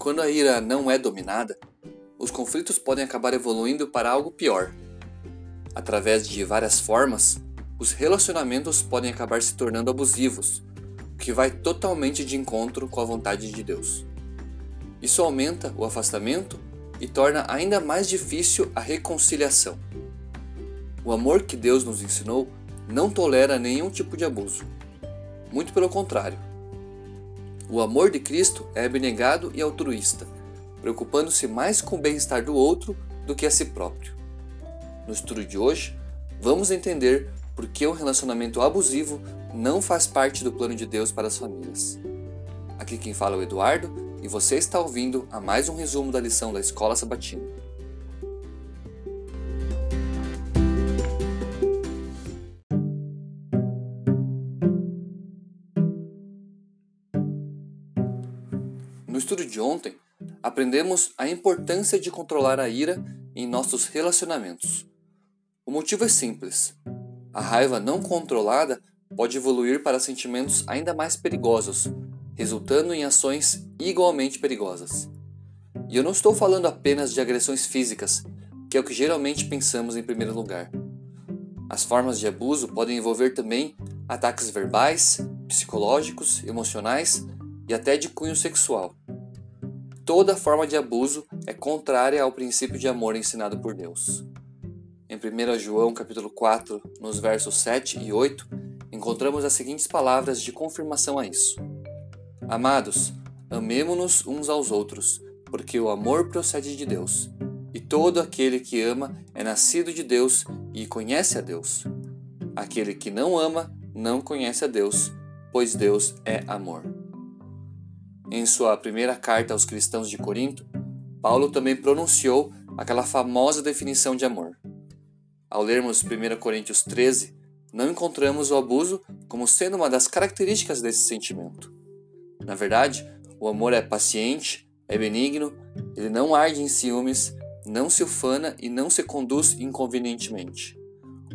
quando a ira não é dominada, os conflitos podem acabar evoluindo para algo pior. Através de várias formas, os relacionamentos podem acabar se tornando abusivos, o que vai totalmente de encontro com a vontade de Deus. Isso aumenta o afastamento e torna ainda mais difícil a reconciliação. O amor que Deus nos ensinou não tolera nenhum tipo de abuso. Muito pelo contrário. O amor de Cristo é abnegado e altruísta, preocupando-se mais com o bem-estar do outro do que a si próprio. No estudo de hoje, vamos entender por que o relacionamento abusivo não faz parte do plano de Deus para as famílias. Aqui quem fala é o Eduardo e você está ouvindo a mais um resumo da lição da Escola Sabatina. Estudo de ontem, aprendemos a importância de controlar a ira em nossos relacionamentos. O motivo é simples. A raiva não controlada pode evoluir para sentimentos ainda mais perigosos, resultando em ações igualmente perigosas. E eu não estou falando apenas de agressões físicas, que é o que geralmente pensamos em primeiro lugar. As formas de abuso podem envolver também ataques verbais, psicológicos, emocionais e até de cunho sexual. Toda forma de abuso é contrária ao princípio de amor ensinado por Deus. Em 1 João capítulo 4, nos versos 7 e 8, encontramos as seguintes palavras de confirmação a isso. Amados, amemo-nos uns aos outros, porque o amor procede de Deus. E todo aquele que ama é nascido de Deus e conhece a Deus. Aquele que não ama não conhece a Deus, pois Deus é amor. Em sua primeira carta aos cristãos de Corinto, Paulo também pronunciou aquela famosa definição de amor. Ao lermos 1 Coríntios 13, não encontramos o abuso como sendo uma das características desse sentimento. Na verdade, o amor é paciente, é benigno, ele não arde em ciúmes, não se ufana e não se conduz inconvenientemente.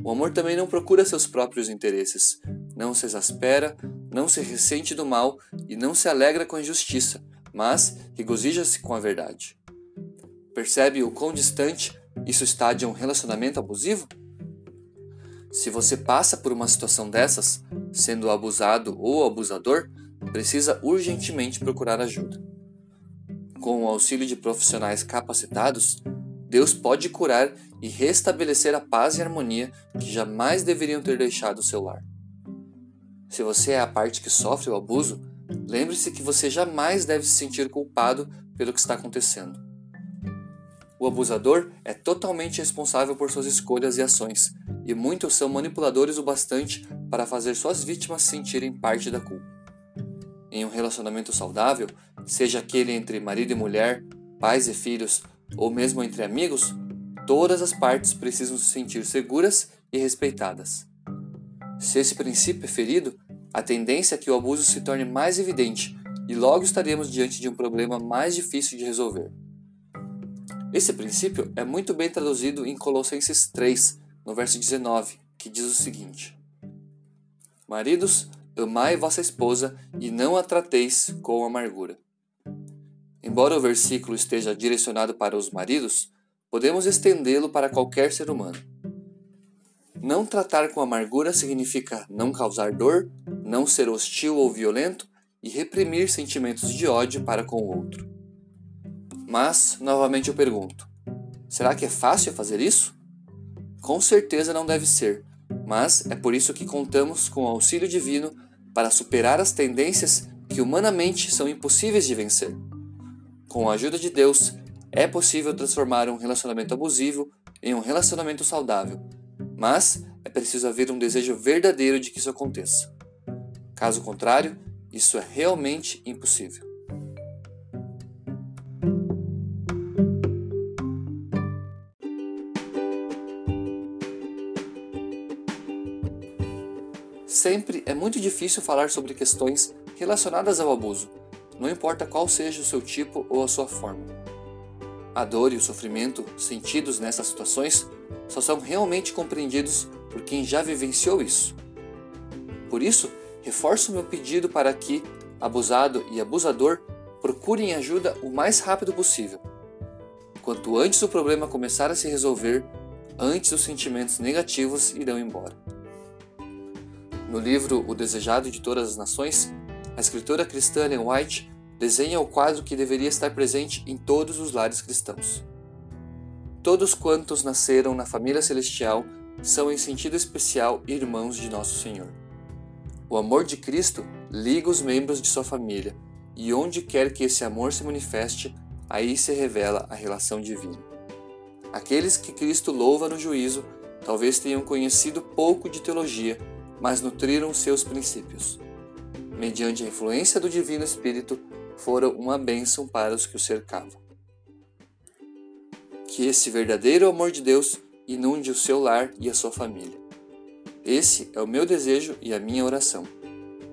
O amor também não procura seus próprios interesses, não se exaspera, não se ressente do mal e não se alegra com a injustiça, mas regozija-se com a verdade. Percebe o quão distante isso está de um relacionamento abusivo? Se você passa por uma situação dessas, sendo abusado ou abusador, precisa urgentemente procurar ajuda. Com o auxílio de profissionais capacitados, Deus pode curar e restabelecer a paz e harmonia que jamais deveriam ter deixado o seu lar. Se você é a parte que sofre o abuso, lembre-se que você jamais deve se sentir culpado pelo que está acontecendo. O abusador é totalmente responsável por suas escolhas e ações, e muitos são manipuladores o bastante para fazer suas vítimas sentirem parte da culpa em um relacionamento saudável, seja aquele entre marido e mulher, pais e filhos, ou mesmo entre amigos, todas as partes precisam se sentir seguras e respeitadas. Se esse princípio é ferido, a tendência é que o abuso se torne mais evidente e logo estaremos diante de um problema mais difícil de resolver. Esse princípio é muito bem traduzido em Colossenses 3, no verso 19, que diz o seguinte: Maridos, Amai vossa esposa e não a trateis com amargura. Embora o versículo esteja direcionado para os maridos, podemos estendê-lo para qualquer ser humano. Não tratar com amargura significa não causar dor, não ser hostil ou violento e reprimir sentimentos de ódio para com o outro. Mas, novamente eu pergunto: será que é fácil fazer isso? Com certeza não deve ser, mas é por isso que contamos com o auxílio divino para superar as tendências que humanamente são impossíveis de vencer. Com a ajuda de Deus, é possível transformar um relacionamento abusivo em um relacionamento saudável, mas é preciso haver um desejo verdadeiro de que isso aconteça. Caso contrário, isso é realmente impossível. Sempre é muito difícil falar sobre questões relacionadas ao abuso, não importa qual seja o seu tipo ou a sua forma. A dor e o sofrimento sentidos nessas situações só são realmente compreendidos por quem já vivenciou isso. Por isso, reforço meu pedido para que, abusado e abusador, procurem ajuda o mais rápido possível. Quanto antes o problema começar a se resolver, antes os sentimentos negativos irão embora. No livro O Desejado de Todas as Nações, a escritora cristã Ellen White desenha o quadro que deveria estar presente em todos os lares cristãos. Todos quantos nasceram na família celestial são, em sentido especial, irmãos de Nosso Senhor. O amor de Cristo liga os membros de sua família, e onde quer que esse amor se manifeste, aí se revela a relação divina. Aqueles que Cristo louva no juízo talvez tenham conhecido pouco de teologia, mas nutriram seus princípios. Mediante a influência do Divino Espírito, foram uma bênção para os que o cercavam. Que esse verdadeiro amor de Deus inunde o seu lar e a sua família. Esse é o meu desejo e a minha oração.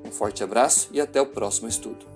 Um forte abraço e até o próximo estudo.